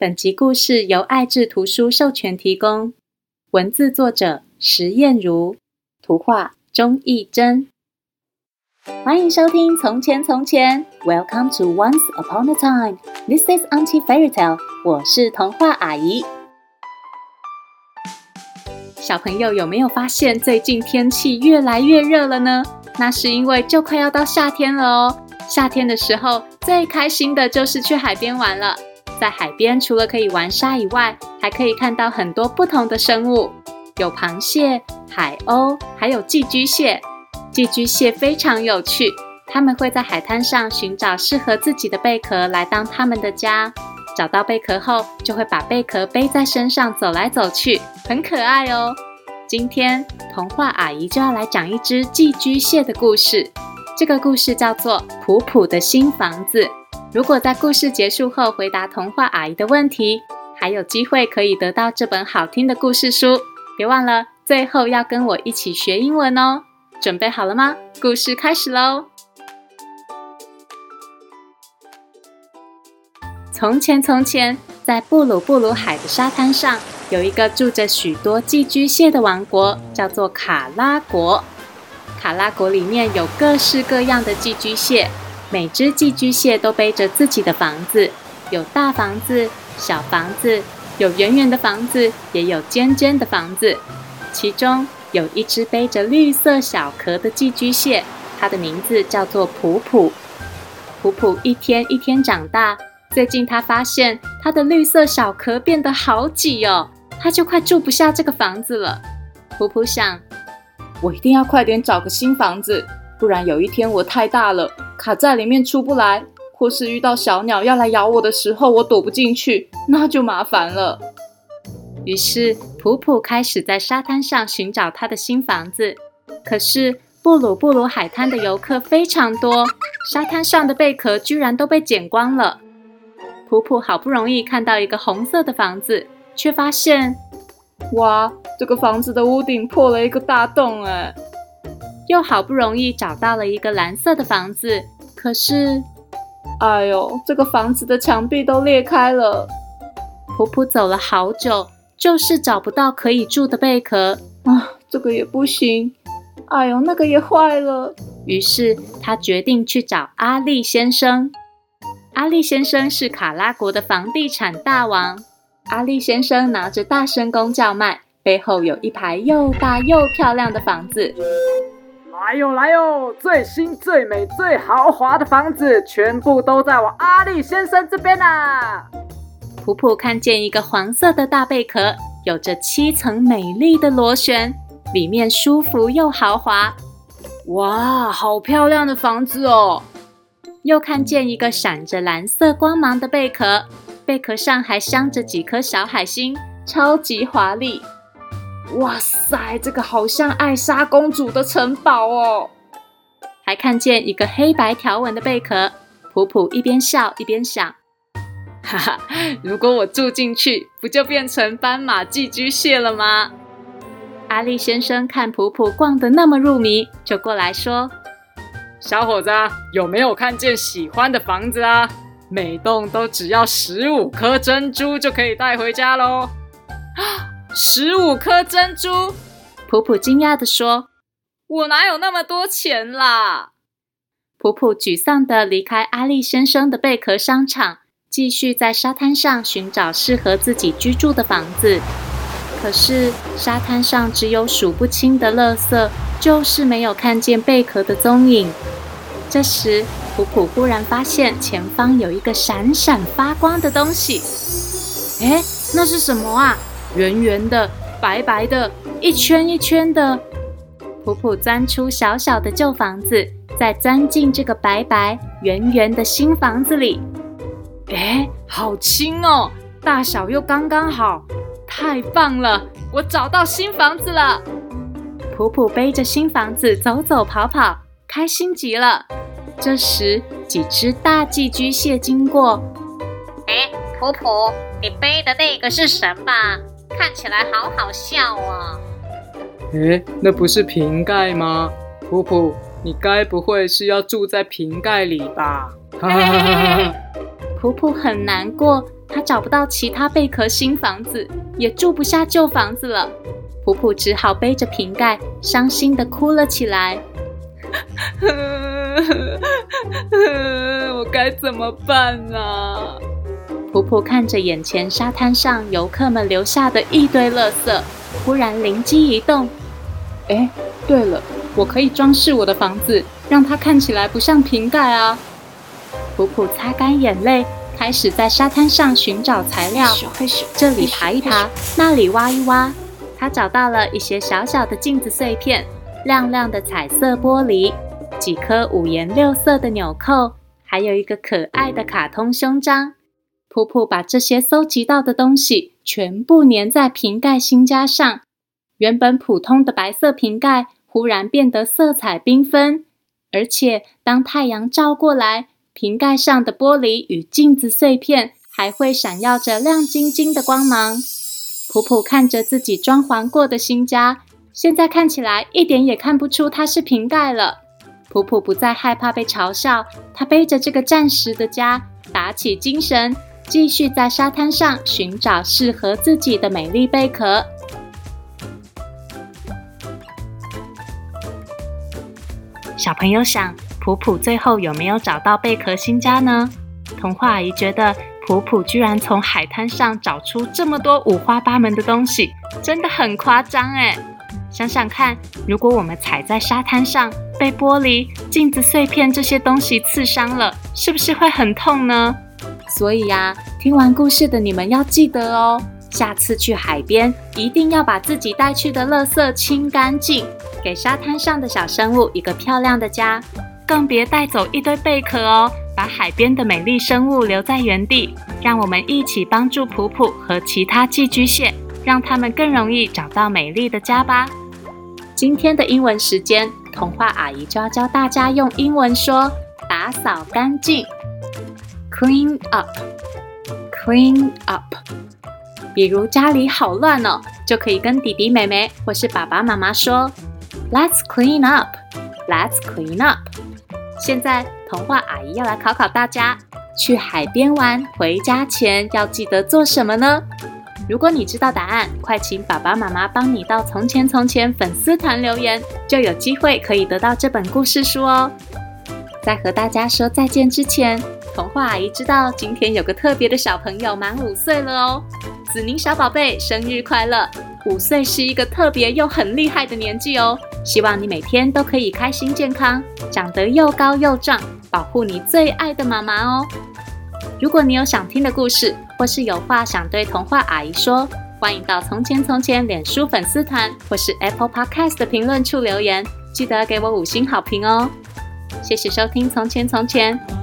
本集故事由爱智图书授权提供，文字作者石燕如，图画钟义珍。欢迎收听《从前从前》，Welcome to Once Upon a Time。This is Auntie Fairy Tale。我是童话阿姨。小朋友有没有发现最近天气越来越热了呢？那是因为就快要到夏天了哦。夏天的时候最开心的就是去海边玩了。在海边，除了可以玩沙以外，还可以看到很多不同的生物，有螃蟹、海鸥，还有寄居蟹。寄居蟹非常有趣，它们会在海滩上寻找适合自己的贝壳来当它们的家。找到贝壳后，就会把贝壳背在身上走来走去，很可爱哦。今天童话阿姨就要来讲一只寄居蟹的故事，这个故事叫做《普普的新房子》。如果在故事结束后回答童话阿姨的问题，还有机会可以得到这本好听的故事书。别忘了，最后要跟我一起学英文哦！准备好了吗？故事开始喽！从前，从前，在布鲁布鲁海的沙滩上，有一个住着许多寄居蟹的王国，叫做卡拉国。卡拉国里面有各式各样的寄居蟹。每只寄居蟹都背着自己的房子，有大房子、小房子，有圆圆的房子，也有尖尖的房子。其中有一只背着绿色小壳的寄居蟹，它的名字叫做普普。普普一天一天长大，最近他发现他的绿色小壳变得好挤哦，他就快住不下这个房子了。普普想，我一定要快点找个新房子。不然有一天我太大了，卡在里面出不来，或是遇到小鸟要来咬我的时候，我躲不进去，那就麻烦了。于是普普开始在沙滩上寻找他的新房子。可是布鲁布鲁海滩的游客非常多，沙滩上的贝壳居然都被捡光了。普普好不容易看到一个红色的房子，却发现，哇，这个房子的屋顶破了一个大洞，哎。又好不容易找到了一个蓝色的房子，可是，哎呦，这个房子的墙壁都裂开了。普普走了好久，就是找不到可以住的贝壳啊，这个也不行。哎呦，那个也坏了。于是他决定去找阿力先生。阿力先生是卡拉国的房地产大王。阿力先生拿着大声公叫卖，背后有一排又大又漂亮的房子。来哟来哟！最新最美最豪华的房子，全部都在我阿力先生这边啦、啊。普普看见一个黄色的大贝壳，有着七层美丽的螺旋，里面舒服又豪华。哇，好漂亮的房子哦！又看见一个闪着蓝色光芒的贝壳，贝壳上还镶着几颗小海星，超级华丽。哇塞，这个好像艾莎公主的城堡哦！还看见一个黑白条纹的贝壳，普普一边笑一边想：哈哈，如果我住进去，不就变成斑马寄居蟹了吗？阿力先生看普普逛得那么入迷，就过来说：“小伙子，有没有看见喜欢的房子啊？每栋都只要十五颗珍珠就可以带回家喽！”十五颗珍珠，普普惊讶地说：“我哪有那么多钱啦？”普普沮丧地离开阿力先生的贝壳商场，继续在沙滩上寻找适合自己居住的房子。可是沙滩上只有数不清的垃圾，就是没有看见贝壳的踪影。这时，普普忽然发现前方有一个闪闪发光的东西。哎，那是什么啊？圆圆的、白白的，一圈一圈的。普普钻出小小的旧房子，再钻进这个白白圆圆的新房子里。哎，好轻哦，大小又刚刚好，太棒了！我找到新房子了。普普背着新房子走走跑跑，开心极了。这时，几只大寄居蟹经过。哎，普普，你背的那个是什么？看起来好好笑哦！诶，那不是瓶盖吗？普普，你该不会是要住在瓶盖里吧？哈哈哈哈！普普很难过，他找不到其他贝壳新房子，也住不下旧房子了。普普只好背着瓶盖，伤心地哭了起来。我该怎么办呢、啊？普普看着眼前沙滩上游客们留下的一堆垃圾，忽然灵机一动：哎，对了，我可以装饰我的房子，让它看起来不像瓶盖啊！普普擦干眼泪，开始在沙滩上寻找材料，这里爬一爬，那里挖一挖。他找到了一些小小的镜子碎片，亮亮的彩色玻璃，几颗五颜六色的纽扣，还有一个可爱的卡通胸章。普普把这些搜集到的东西全部粘在瓶盖新家上，原本普通的白色瓶盖忽然变得色彩缤纷，而且当太阳照过来，瓶盖上的玻璃与镜子碎片还会闪耀着亮晶晶的光芒。普普看着自己装潢过的新家，现在看起来一点也看不出它是瓶盖了。普普不再害怕被嘲笑，他背着这个暂时的家，打起精神，继续在沙滩上寻找适合自己的美丽贝壳。小朋友想，普普最后有没有找到贝壳新家呢？童话阿姨觉得。普普居然从海滩上找出这么多五花八门的东西，真的很夸张哎！想想看，如果我们踩在沙滩上，被玻璃、镜子碎片这些东西刺伤了，是不是会很痛呢？所以呀，听完故事的你们要记得哦，下次去海边一定要把自己带去的垃圾清干净，给沙滩上的小生物一个漂亮的家，更别带走一堆贝壳哦。把海边的美丽生物留在原地，让我们一起帮助普普和其他寄居蟹，让他们更容易找到美丽的家吧。今天的英文时间，童话阿姨就要教大家用英文说“打扫干净 ”，clean up，clean up。比如家里好乱哦，就可以跟弟弟妹妹或是爸爸妈妈说：“Let's clean up，Let's clean up。”现在。童话阿姨要来考考大家：去海边玩，回家前要记得做什么呢？如果你知道答案，快请爸爸妈妈帮你到“从前从前”粉丝团留言，就有机会可以得到这本故事书哦。在和大家说再见之前，童话阿姨知道今天有个特别的小朋友满五岁了哦，子宁小宝贝生日快乐！五岁是一个特别又很厉害的年纪哦，希望你每天都可以开心健康，长得又高又壮。保护你最爱的妈妈哦！如果你有想听的故事，或是有话想对童话阿姨说，欢迎到“从前从前”脸书粉丝团或是 Apple Podcast 的评论处留言，记得给我五星好评哦！谢谢收听《从前从前》